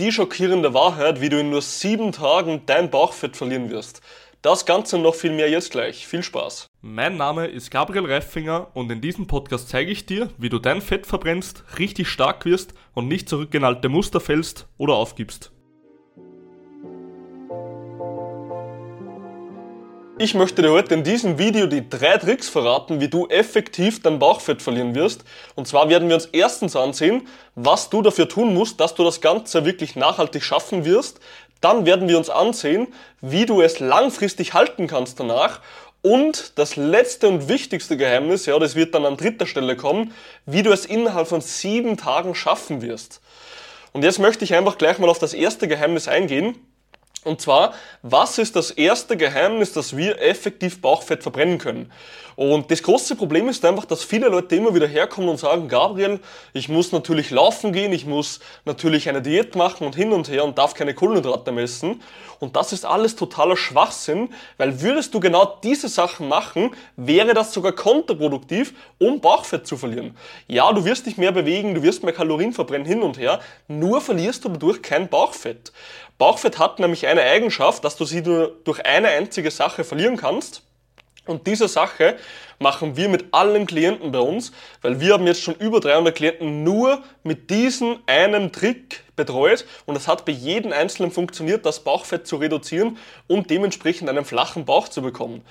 Die schockierende Wahrheit, wie du in nur sieben Tagen dein Bauchfett verlieren wirst. Das Ganze noch viel mehr jetzt gleich. Viel Spaß. Mein Name ist Gabriel Reifinger und in diesem Podcast zeige ich dir, wie du dein Fett verbrennst, richtig stark wirst und nicht zurück in alte Muster fällst oder aufgibst. Ich möchte dir heute in diesem Video die drei Tricks verraten, wie du effektiv dein Bauchfett verlieren wirst. Und zwar werden wir uns erstens ansehen, was du dafür tun musst, dass du das Ganze wirklich nachhaltig schaffen wirst. Dann werden wir uns ansehen, wie du es langfristig halten kannst danach. Und das letzte und wichtigste Geheimnis, ja, das wird dann an dritter Stelle kommen, wie du es innerhalb von sieben Tagen schaffen wirst. Und jetzt möchte ich einfach gleich mal auf das erste Geheimnis eingehen. Und zwar, was ist das erste Geheimnis, dass wir effektiv Bauchfett verbrennen können? Und das große Problem ist einfach, dass viele Leute immer wieder herkommen und sagen, Gabriel, ich muss natürlich laufen gehen, ich muss natürlich eine Diät machen und hin und her und darf keine Kohlenhydrate messen. Und das ist alles totaler Schwachsinn, weil würdest du genau diese Sachen machen, wäre das sogar kontraproduktiv, um Bauchfett zu verlieren. Ja, du wirst dich mehr bewegen, du wirst mehr Kalorien verbrennen hin und her, nur verlierst du dadurch kein Bauchfett. Bauchfett hat nämlich eine Eigenschaft, dass du sie nur durch eine einzige Sache verlieren kannst. Und diese Sache machen wir mit allen Klienten bei uns, weil wir haben jetzt schon über 300 Klienten nur mit diesem einen Trick betreut und es hat bei jedem Einzelnen funktioniert, das Bauchfett zu reduzieren und dementsprechend einen flachen Bauch zu bekommen.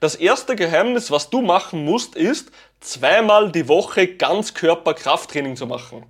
Das erste Geheimnis, was du machen musst, ist zweimal die Woche Ganzkörper-Krafttraining zu machen.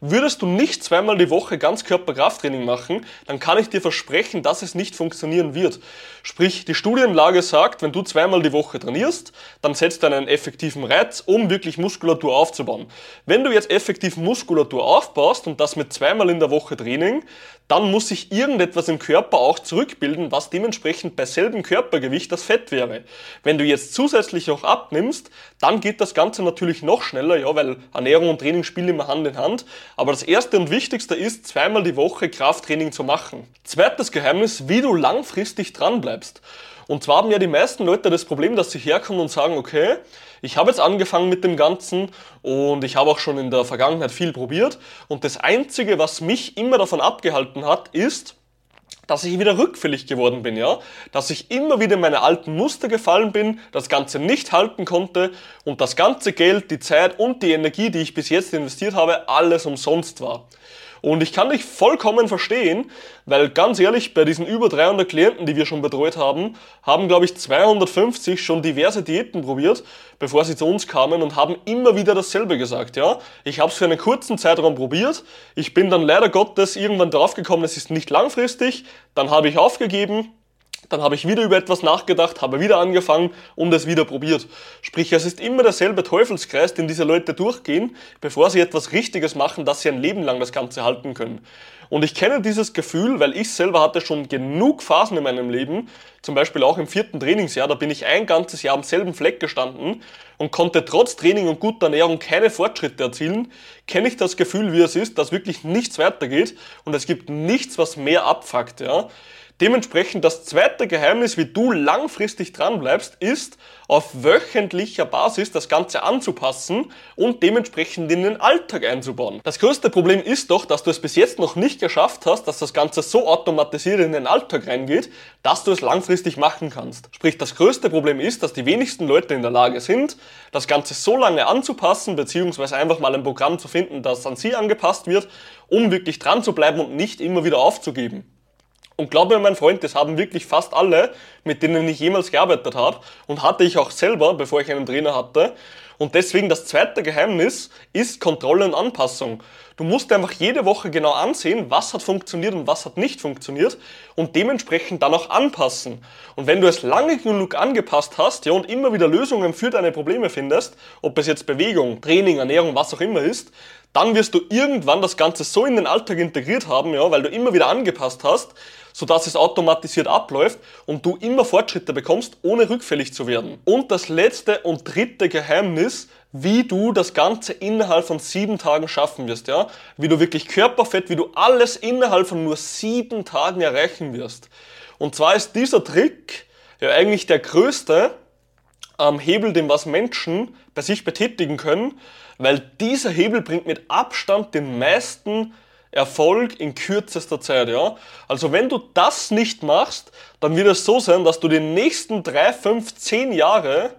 Würdest du nicht zweimal die Woche Ganzkörper-Krafttraining machen, dann kann ich dir versprechen, dass es nicht funktionieren wird. Sprich, die Studienlage sagt, wenn du zweimal die Woche trainierst, dann setzt du einen effektiven Reiz, um wirklich Muskulatur aufzubauen. Wenn du jetzt effektiv Muskulatur aufbaust und das mit zweimal in der Woche Training, dann muss sich irgendetwas im Körper auch zurückbilden, was dementsprechend bei selbem Körpergewicht das Fett wäre. Wenn du jetzt zusätzlich auch abnimmst, dann geht das Ganze natürlich noch schneller, ja, weil Ernährung und Training spielen immer Hand in Hand. Aber das erste und wichtigste ist, zweimal die Woche Krafttraining zu machen. Zweites Geheimnis, wie du langfristig dran bleibst. Und zwar haben ja die meisten Leute das Problem, dass sie herkommen und sagen, okay, ich habe jetzt angefangen mit dem Ganzen und ich habe auch schon in der Vergangenheit viel probiert. Und das Einzige, was mich immer davon abgehalten hat, ist, dass ich wieder rückfällig geworden bin, ja, dass ich immer wieder in meine alten Muster gefallen bin, das Ganze nicht halten konnte und das ganze Geld, die Zeit und die Energie, die ich bis jetzt investiert habe, alles umsonst war. Und ich kann dich vollkommen verstehen, weil ganz ehrlich, bei diesen über 300 Klienten, die wir schon betreut haben, haben, glaube ich, 250 schon diverse Diäten probiert, bevor sie zu uns kamen und haben immer wieder dasselbe gesagt. Ja, ich habe es für einen kurzen Zeitraum probiert. Ich bin dann leider Gottes irgendwann draufgekommen, es ist nicht langfristig. Dann habe ich aufgegeben, dann habe ich wieder über etwas nachgedacht, habe wieder angefangen und es wieder probiert. Sprich, es ist immer derselbe Teufelskreis, den diese Leute durchgehen, bevor sie etwas Richtiges machen, dass sie ein Leben lang das Ganze halten können. Und ich kenne dieses Gefühl, weil ich selber hatte schon genug Phasen in meinem Leben, zum Beispiel auch im vierten Trainingsjahr, da bin ich ein ganzes Jahr am selben Fleck gestanden und konnte trotz Training und guter Ernährung keine Fortschritte erzielen, kenne ich das Gefühl, wie es ist, dass wirklich nichts weitergeht und es gibt nichts, was mehr abfuckt, ja. Dementsprechend das zweite Geheimnis, wie du langfristig dran bleibst, ist auf wöchentlicher Basis das Ganze anzupassen und dementsprechend in den Alltag einzubauen. Das größte Problem ist doch, dass du es bis jetzt noch nicht geschafft hast, dass das Ganze so automatisiert in den Alltag reingeht, dass du es langfristig machen kannst. Sprich, das größte Problem ist, dass die wenigsten Leute in der Lage sind, das Ganze so lange anzupassen, beziehungsweise einfach mal ein Programm zu finden, das an sie angepasst wird, um wirklich dran zu bleiben und nicht immer wieder aufzugeben. Und glaube mir, mein Freund, das haben wirklich fast alle, mit denen ich jemals gearbeitet habe und hatte ich auch selber, bevor ich einen Trainer hatte. Und deswegen das zweite Geheimnis ist Kontrolle und Anpassung. Du musst einfach jede Woche genau ansehen, was hat funktioniert und was hat nicht funktioniert und dementsprechend dann auch anpassen. Und wenn du es lange genug angepasst hast, ja, und immer wieder Lösungen für deine Probleme findest, ob es jetzt Bewegung, Training, Ernährung, was auch immer ist, dann wirst du irgendwann das Ganze so in den Alltag integriert haben, ja, weil du immer wieder angepasst hast, sodass es automatisiert abläuft und du immer Fortschritte bekommst, ohne rückfällig zu werden. Und das letzte und dritte Geheimnis, wie du das Ganze innerhalb von sieben Tagen schaffen wirst, ja? Wie du wirklich Körperfett, wie du alles innerhalb von nur sieben Tagen erreichen wirst. Und zwar ist dieser Trick ja eigentlich der größte ähm, Hebel, den was Menschen bei sich betätigen können, weil dieser Hebel bringt mit Abstand den meisten Erfolg in kürzester Zeit, ja. Also wenn du das nicht machst, dann wird es so sein, dass du die nächsten drei, fünf, zehn Jahre,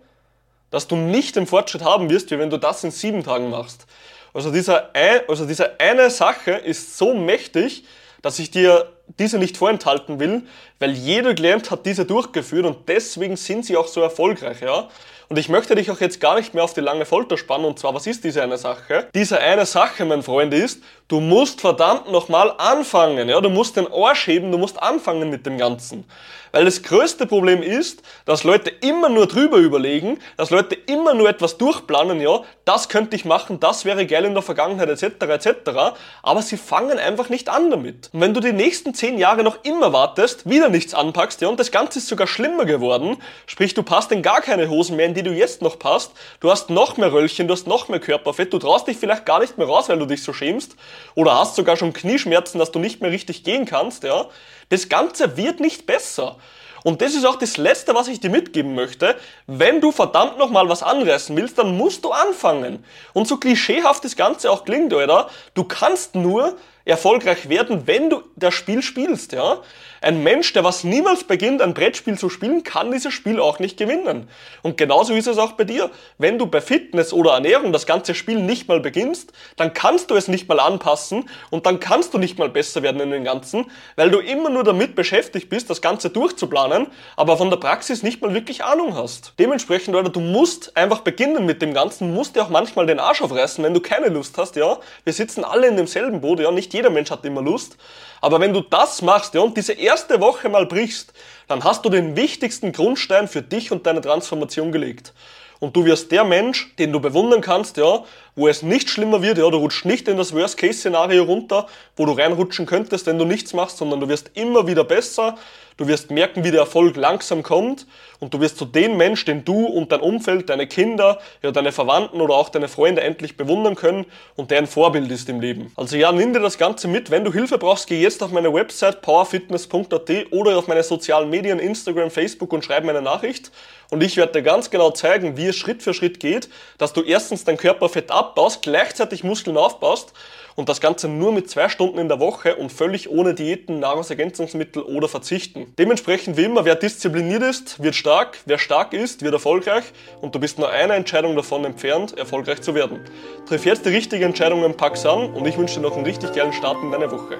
dass du nicht den Fortschritt haben wirst, wie wenn du das in sieben Tagen machst. Also dieser, also diese eine Sache ist so mächtig, dass ich dir diese nicht vorenthalten will, weil jeder Klient hat diese durchgeführt und deswegen sind sie auch so erfolgreich, ja. Und ich möchte dich auch jetzt gar nicht mehr auf die lange Folter spannen. Und zwar, was ist diese eine Sache? Diese eine Sache, mein Freund, ist, du musst verdammt nochmal anfangen. Ja, du musst den Arsch heben, du musst anfangen mit dem Ganzen. Weil das größte Problem ist, dass Leute immer nur drüber überlegen, dass Leute immer nur etwas durchplanen, ja, das könnte ich machen, das wäre geil in der Vergangenheit, etc., etc., aber sie fangen einfach nicht an damit. Und wenn du die nächsten zehn Jahre noch immer wartest, wieder nichts anpackst, ja, und das Ganze ist sogar schlimmer geworden, sprich, du passt in gar keine Hosen mehr, in die du jetzt noch passt, du hast noch mehr Röllchen, du hast noch mehr Körperfett, du traust dich vielleicht gar nicht mehr raus, weil du dich so schämst, oder hast sogar schon Knieschmerzen, dass du nicht mehr richtig gehen kannst, ja, das Ganze wird nicht besser. Und das ist auch das Letzte, was ich dir mitgeben möchte. Wenn du verdammt nochmal was anreißen willst, dann musst du anfangen. Und so klischeehaft das Ganze auch klingt, oder? Du kannst nur erfolgreich werden, wenn du das Spiel spielst, ja. Ein Mensch, der was niemals beginnt, ein Brettspiel zu spielen, kann dieses Spiel auch nicht gewinnen. Und genauso ist es auch bei dir. Wenn du bei Fitness oder Ernährung das ganze Spiel nicht mal beginnst, dann kannst du es nicht mal anpassen und dann kannst du nicht mal besser werden in den Ganzen, weil du immer nur damit beschäftigt bist, das Ganze durchzuplanen, aber von der Praxis nicht mal wirklich Ahnung hast. Dementsprechend, Leute, du musst einfach beginnen mit dem Ganzen, musst dir auch manchmal den Arsch aufreißen, wenn du keine Lust hast, ja. Wir sitzen alle in demselben Boot, ja, nicht jeder Mensch hat immer Lust. Aber wenn du das machst ja, und diese erste Woche mal brichst, dann hast du den wichtigsten Grundstein für dich und deine Transformation gelegt. Und du wirst der Mensch, den du bewundern kannst, ja, wo es nicht schlimmer wird, ja, du rutschst nicht in das Worst-Case-Szenario runter, wo du reinrutschen könntest, wenn du nichts machst, sondern du wirst immer wieder besser, du wirst merken, wie der Erfolg langsam kommt und du wirst zu dem Mensch, den du und dein Umfeld, deine Kinder, ja, deine Verwandten oder auch deine Freunde endlich bewundern können und der ein Vorbild ist im Leben. Also ja, nimm dir das Ganze mit. Wenn du Hilfe brauchst, geh jetzt auf meine Website powerfitness.at oder auf meine sozialen Medien, Instagram, Facebook und schreib mir eine Nachricht und ich werde dir ganz genau zeigen, wie es Schritt für Schritt geht, dass du erstens dein Körperfett abbaust, gleichzeitig Muskeln aufbaust und das Ganze nur mit zwei Stunden in der Woche und völlig ohne Diäten, Nahrungsergänzungsmittel oder Verzichten. Dementsprechend wie immer, wer diszipliniert ist, wird stark, wer stark ist, wird erfolgreich und du bist nur eine Entscheidung davon entfernt, erfolgreich zu werden. Triff jetzt die richtige Entscheidung und pack's an und ich wünsche dir noch einen richtig geilen Start in deine Woche.